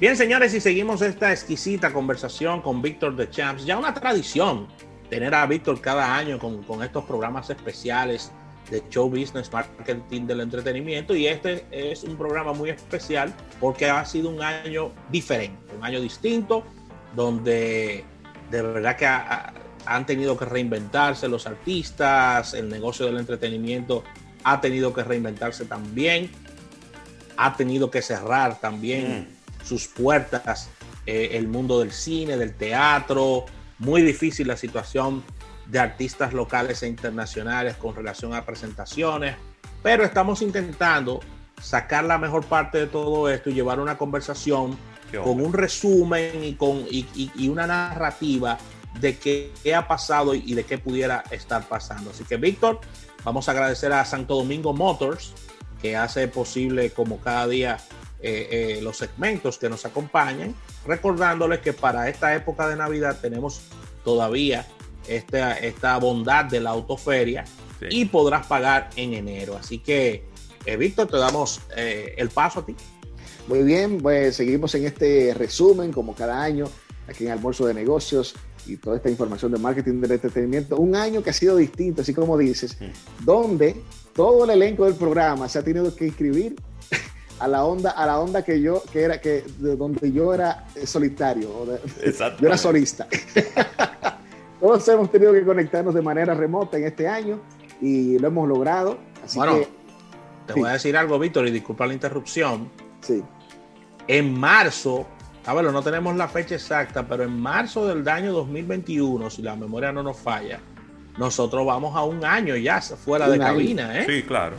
Bien, señores, y seguimos esta exquisita conversación con Víctor de Champs, ya una tradición tener a Víctor cada año con, estos programas especiales de show business, marketing del entretenimiento, y este es un programa muy especial porque ha sido un año diferente, un año distinto, donde de verdad que ha, han tenido que reinventarse los artistas, el negocio del entretenimiento ha tenido que reinventarse también, ha tenido que cerrar también. Mm sus puertas eh, el mundo del cine, del teatro. Muy difícil la situación de artistas locales e internacionales con relación a presentaciones, pero estamos intentando sacar la mejor parte de todo esto y llevar una conversación con un resumen y, con, y, una narrativa de qué, qué, ha pasado y de qué pudiera estar pasando. Así que, Víctor, vamos a agradecer a Santo Domingo Motors, que hace posible como cada día eh, eh, los segmentos que nos acompañan, recordándoles que para esta época de Navidad tenemos todavía esta, esta bondad de la autoferia y podrás pagar en enero. Así que, eh, Víctor, te damos el paso a ti. Muy bien, pues seguimos en este resumen, como cada año, aquí en Almuerzo de Negocios y toda esta información de marketing del entretenimiento. Un año que ha sido distinto, así como dices, donde todo el elenco del programa se ha tenido que inscribir a la onda, a la onda que yo, que era, que de donde yo era solitario, yo era solista. Todos hemos tenido que conectarnos de manera remota en este año y lo hemos logrado. bueno, te voy a decir algo, Víctor, y disculpa la interrupción. Sí. En marzo, a ver, no tenemos la fecha exacta, pero en marzo del año 2021, si la memoria no nos falla, nosotros vamos a un año ya fuera de cabina, ¿eh? Sí, claro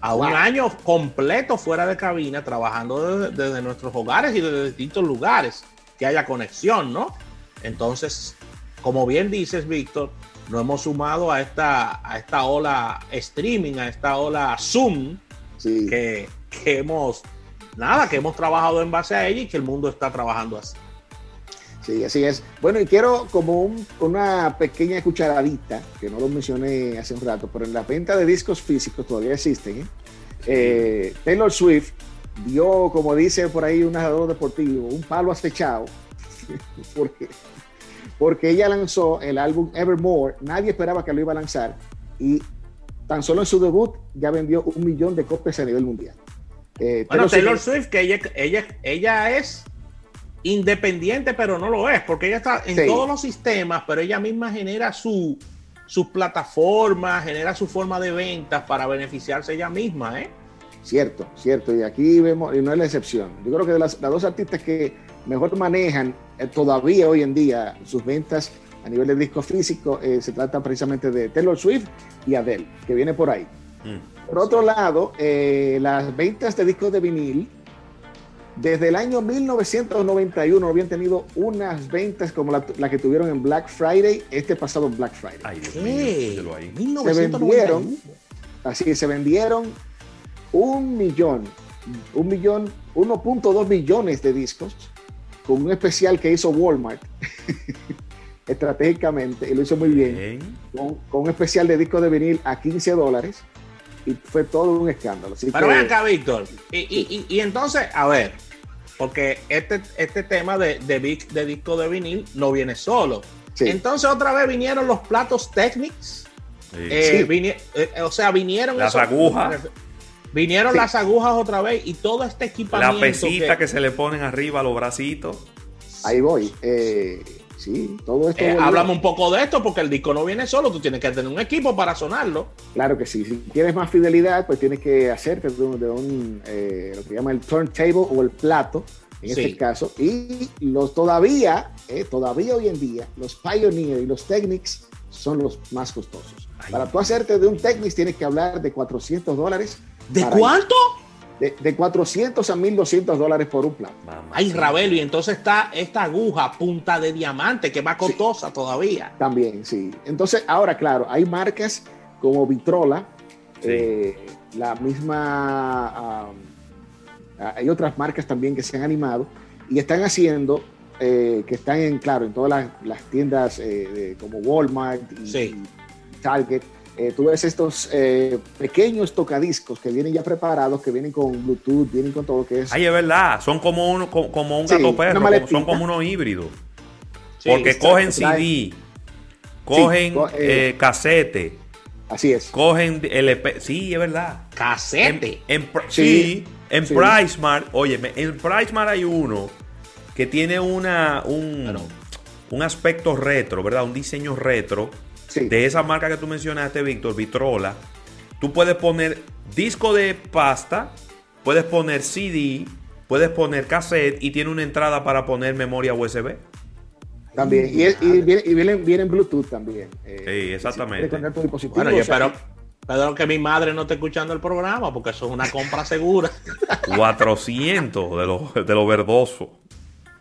a un año completo fuera de cabina, trabajando desde, nuestros hogares y desde distintos lugares, que haya conexión, ¿no? Entonces, como bien dices, Víctor, nos hemos sumado a esta, a esta ola streaming, a esta ola Zoom, que, que hemos, nada, que hemos trabajado en base a ella y que el mundo está trabajando así. Sí, así es. Bueno, y quiero como una pequeña cucharadita, que no lo mencioné hace un rato, pero en la venta de discos físicos todavía existen. ¿eh? Eh, Taylor Swift dio, como dice por ahí un narrador deportivo, un palo acechado, porque, porque ella lanzó el álbum Evermore, nadie esperaba que lo iba a lanzar, y tan solo en su debut ya vendió un millón de copias a nivel mundial. Eh, bueno, Taylor, Swift, que ella, ella, ella es independiente, pero no lo es, porque ella está en todos los sistemas, pero ella misma genera su, sus plataformas, genera su forma de ventas para beneficiarse ella misma, ¿eh? Cierto, cierto, y aquí vemos, y no es la excepción. Yo creo que de las, dos artistas que mejor manejan eh, todavía hoy en día sus ventas a nivel de disco físico, eh, se trata precisamente de Taylor Swift y Adele, que viene por ahí. Mm. Por otro lado, eh, las ventas de discos de vinil desde el año 1991 habían tenido unas ventas como la, que tuvieron en Black Friday, este pasado Black Friday. Ay, Se vendieron, así se vendieron un millón, un millón, 1.2 millones de discos con un especial que hizo Walmart estratégicamente y lo hizo muy bien, Con, un especial de disco de vinil a 15 dólares y fue todo un escándalo. Pero ven acá, Víctor. y, entonces, a ver, porque este, este tema de, de, de disco de vinil no viene solo. Entonces otra vez vinieron los platos técnicos. Eh, eh, o sea, vinieron las agujas. Vinieron las agujas otra vez y todo este equipamiento. La pesita que, se le ponen arriba a los bracitos. Ahí voy. Eh, Sí, todo esto. Eh, háblame un poco de esto, porque el disco no viene solo, tú tienes que tener un equipo para sonarlo. Claro que sí. Si quieres más fidelidad, pues tienes que hacerte de un, eh, lo que llama el turntable o el plato, en este caso. Y los todavía, eh, todavía hoy en día, los Pioneer y los Technics son los más costosos. Para tú hacerte de un Technics tienes que hablar de 400 dólares. ¿De cuánto? De, 400 a 1200 dólares por un plato. Ay, Ravelo, y entonces está esta aguja punta de diamante que va costosa todavía. También, sí. Entonces, ahora, claro, hay marcas como Vitrola, eh, la misma. hay otras marcas también que se han animado y están haciendo, eh, que están en, claro, en todas las, tiendas eh, como Walmart y, Target, eh, tú ves estos eh, pequeños tocadiscos que vienen ya preparados, que vienen con Bluetooth, vienen con todo lo que es. Ay, es verdad, son como, uno, como, como un Sí, gato una perro, como- son como unos híbridos. Sí, Porque cogen trae- CD, cogen co- eh, eh, casete, Así es. cogen LP. Sí, es verdad. En, Casete. en Pri- Sí, sí, en sí. PriceMart, óyeme, en PriceMart hay uno que tiene una, un, un aspecto retro, ¿verdad? Un diseño retro Sí. de esa marca que tú mencionaste, Víctor, Vitrola. Tú puedes poner disco de pasta, puedes poner CD, puedes poner cassette y tiene una entrada para poner memoria USB. También. Y, es- y viene, y viene, viene en Bluetooth también. eh, Sí, exactamente. si tu Bueno, yo espero, espero que mi madre no esté escuchando el programa porque eso es una compra segura. 400 de lo, de lo verdoso.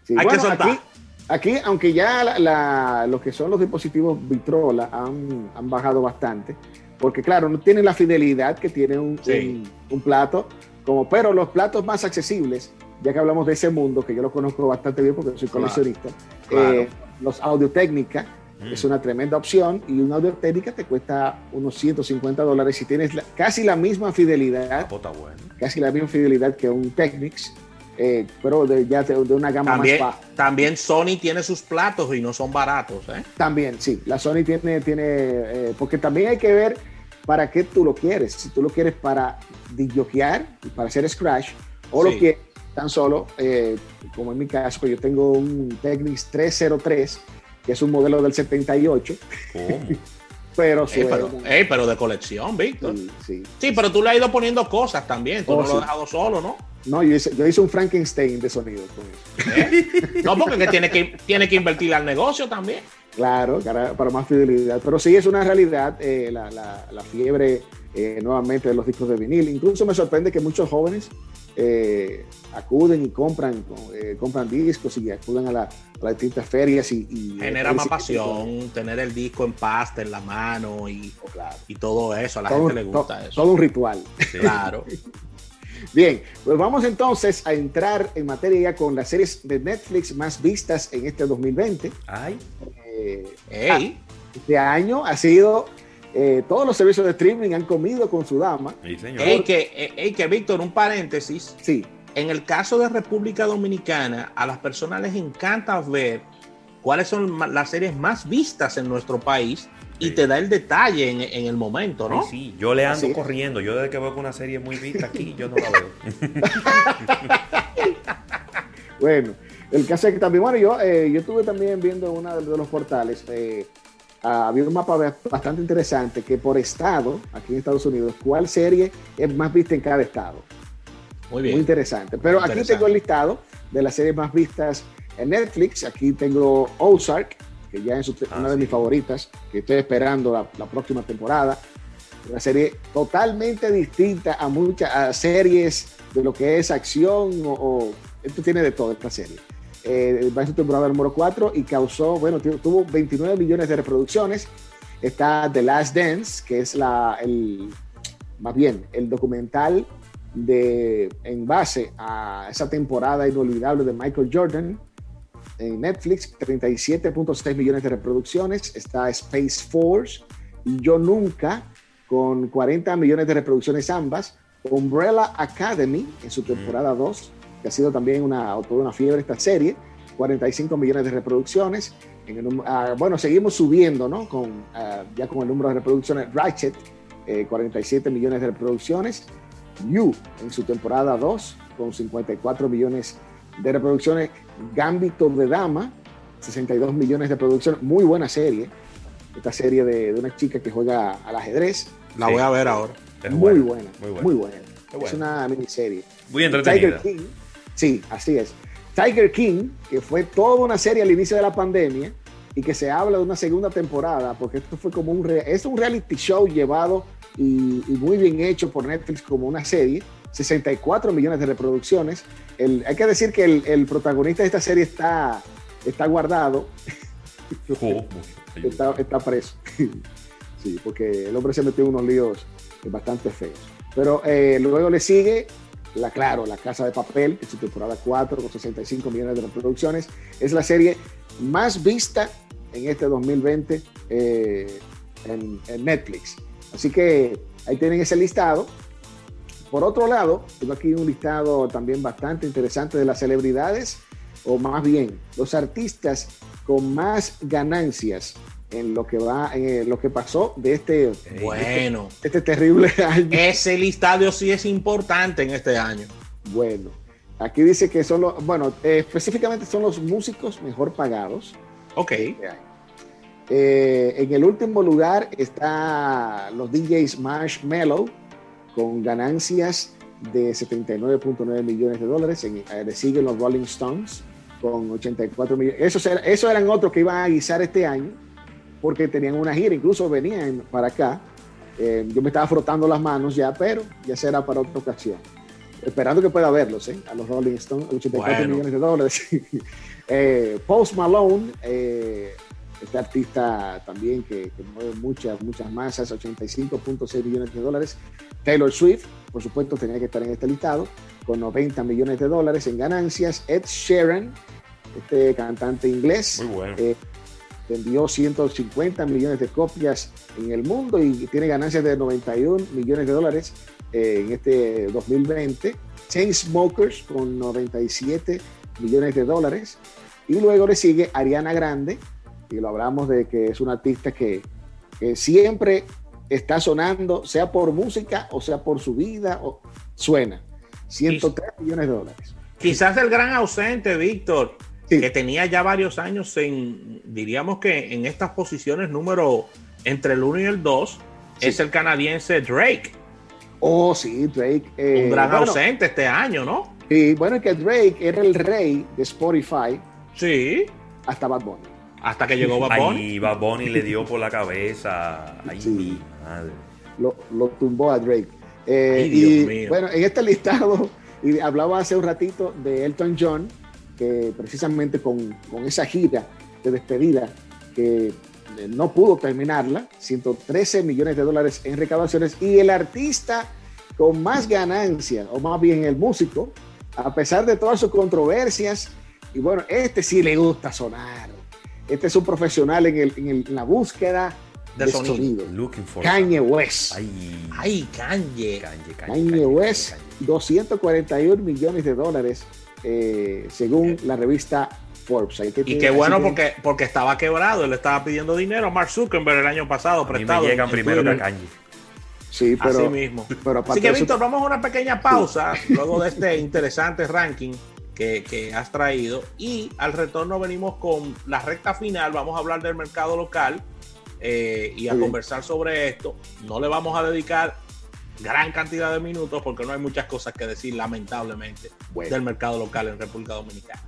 sí, hay que soltar. aquí, aquí, aunque ya la, la- lo que son los dispositivos Vitrola han, han bajado bastante, porque claro, no tienen la fidelidad que tiene un, Sí. un- un plato, como, pero los platos más accesibles, ya que hablamos de ese mundo, que yo lo conozco bastante bien porque soy coleccionista, claro. eh, los Audio Técnica Mm. es una tremenda opción y una Audio Técnica te cuesta unos 150 dólares si tienes la- casi la misma Ah, fidelidad, bueno. casi la misma fidelidad que un Technics, eh, pero de, ya de, de una gama También, más baja. también Sony tiene sus platos y no son baratos. ¿eh? También, sí, la Sony tiene, tiene eh, porque también hay que ver para qué tú lo quieres. Si tú lo quieres para disjoquear y para hacer scratch, o Sí. lo quieres tan solo, eh, como en mi caso, yo tengo un Technics 303, que es un modelo del 78, ¿Cómo? pero Ey, pero, ey, pero de colección, Víctor. sí, sí. Sí, pero tú le has ido poniendo cosas también. Tú Oh, no lo has dejado solo, ¿no? No, yo hice, yo hice un Frankenstein de sonido con eso. ¿Eh? No, porque que tiene, que tiene que invertir al negocio también. Claro, para, para más fidelidad. Pero sí es una realidad eh, la, la- la fiebre eh, nuevamente de los discos de vinil. Incluso me sorprende que muchos jóvenes eh, acuden y compran, compran discos y acuden a, la- a las distintas ferias y... y- Genera más pasión, tener el disco en pasta en la mano y, Claro. y todo eso. A la Todo, gente le gusta to- eso. todo un ritual. Claro. Bien, pues vamos entonces a entrar en materia ya con las series de Netflix más vistas en este 2020. Ay, Eh, Ey, este año ha sido... eh, todos los servicios de streaming han comido con su dama. sí, señor. ey, que, ey, ey, que Víctor, un paréntesis. Sí, En el caso de República Dominicana, a las personas les encanta ver cuáles son las series más vistas en nuestro país y te da el detalle en, en el momento, ¿no? Sí, sí, yo le ando Así corriendo. Yo desde que veo que una serie muy vista aquí, yo no la veo. Bueno, el caso es que también, bueno, yo, eh, yo estuve también viendo en uno de, de los portales, eh, ah, había un mapa ba- bastante interesante que por estado, aquí en Estados Unidos, cuál serie es más vista en cada estado. Muy Muy bien. interesante. Pero aquí Interesante. tengo el listado de las series más vistas en Netflix. Aquí tengo Ozark, que ya es Ah, una de sí. mis favoritas, que estoy esperando la, la próxima temporada. Una serie totalmente distinta a muchas a series de lo que es acción o, o- esto tiene de todo esta serie. Eh, va en su temporada número 4 y causó, bueno, tu- tuvo 29 millones de reproducciones. Está The Last Dance, que es la, el, más bien, el documental de, en base a esa temporada inolvidable de Michael Jordan en Netflix, 37.6 millones de reproducciones. Está Space Force y Yo Nunca, con 40 millones de reproducciones ambas. Umbrella Academy en su temporada 2, que ha sido también una, toda una fiebre esta serie, 45 millones de reproducciones. En el ah, bueno, seguimos subiendo, ¿no? Con, ah, ya con el número de reproducciones. Ratchet, eh, 47 millones de reproducciones. You en su temporada 2 con 54 millones de reproducciones. Gambito de Dama, 62 millones de producciones. Muy buena serie. Esta serie de, de una chica que juega al ajedrez. La Sí. voy a ver ahora. Es muy, buena, muy bueno. muy buena. Qué Es bueno. una miniserie. Muy Tiger entretenida. King, sí, así es. Tiger King, que fue toda una serie al inicio de la pandemia y que se habla de una segunda temporada, porque esto fue como un, es un reality show llevado y, y muy bien hecho por Netflix como una serie, 64 millones de reproducciones. El- hay que decir que el, el protagonista de esta serie está, está guardado, ¿Cómo? está, está preso. sí, porque el hombre se metió en unos líos bastante feos. Pero eh, luego le sigue, la claro, La Casa de Papel, que es su temporada 4 con 65 millones de reproducciones. Es la serie más vista en este 2020 eh, en, en Netflix. Así que ahí tienen ese listado. Por otro lado, tengo aquí un listado también bastante interesante de las celebridades, o más bien, los artistas con más ganancias en lo que va, en lo que pasó de este, bueno, este, este terrible año. Ese listado sí es importante en este año. Bueno, aquí dice que son los, bueno, eh, específicamente son los músicos mejor pagados. Ok. Eh, en el último lugar está los DJs Marshmello con ganancias de 79.9 millones de dólares. En, eh, le siguen los Rolling Stones con 84 millones. Esos, esos eran otros que iban a guisar este año porque tenían una gira, incluso venían para acá. Eh, yo me estaba frotando las manos ya, pero ya será para otra ocasión. Esperando que pueda verlos, ¿eh? a los Rolling Stones, 84 millones de dólares. eh, Post Malone, eh, este artista también que, que, mueve muchas, muchas masas, 85.6 millones de dólares. Taylor Swift, por supuesto, tenía que estar en este listado, con 90 millones de dólares en ganancias. Ed Sheeran, este cantante inglés, bueno. eh, vendió 150 millones de copias en el mundo y tiene ganancias de 91 millones de dólares eh, en este 2020. Chainsmokers con 97 millones de dólares. Y luego le sigue Ariana Grande, y lo hablamos de que es una artista que, que siempre está sonando, sea por música o sea por su vida, o suena. 103 millones de dólares. Quizás el gran ausente, Víctor, Sí. que tenía ya varios años en, diríamos que en estas posiciones número entre el 1 y el 2, Sí. es el canadiense Drake. Oh, sí, Drake. eh, Un gran bueno, ausente este año, ¿no? Sí, bueno, es que Drake era el rey de Spotify Sí, hasta Bad Bunny. Hasta que llegó Bad Bunny. Bad Bunny le dio por la cabeza. Ay, Sí. mi madre. Lo, lo tumbó a Drake. Eh, Ay, Dios y mío. bueno, en este listado, y hablaba hace un ratito de Elton John, que precisamente con, con esa gira de despedida, que eh, no pudo terminarla, 113 millones de dólares en recaudaciones, y el artista con más ganancias, o más bien el músico, a pesar de todas sus controversias, y bueno, este sí le gusta sonar. Este es un profesional en, el- en el- en la búsqueda De de, sonido. sonido. Looking for. Kanye West. Ay, Ay, Kanye. Kanye, Kanye, Kanye Kanye, West, Kanye. 241 millones de dólares, eh, según la revista Forbes. Ahí que Y qué bueno que- porque, porque estaba quebrado. Él estaba pidiendo dinero a Mark Zuckerberg el año pasado A mí prestado. me llegan primero que a. Kanye. Sí, pero, Así mismo. pero Así que, Víctor, vamos a una pequeña pausa luego de este interesante ranking que, que has traído. Y al retorno venimos con la recta final. Vamos a hablar del mercado local eh, y a conversar sobre esto. No le vamos a dedicar gran cantidad de minutos porque no hay muchas cosas que decir, lamentablemente, Bueno. del mercado local en República Dominicana.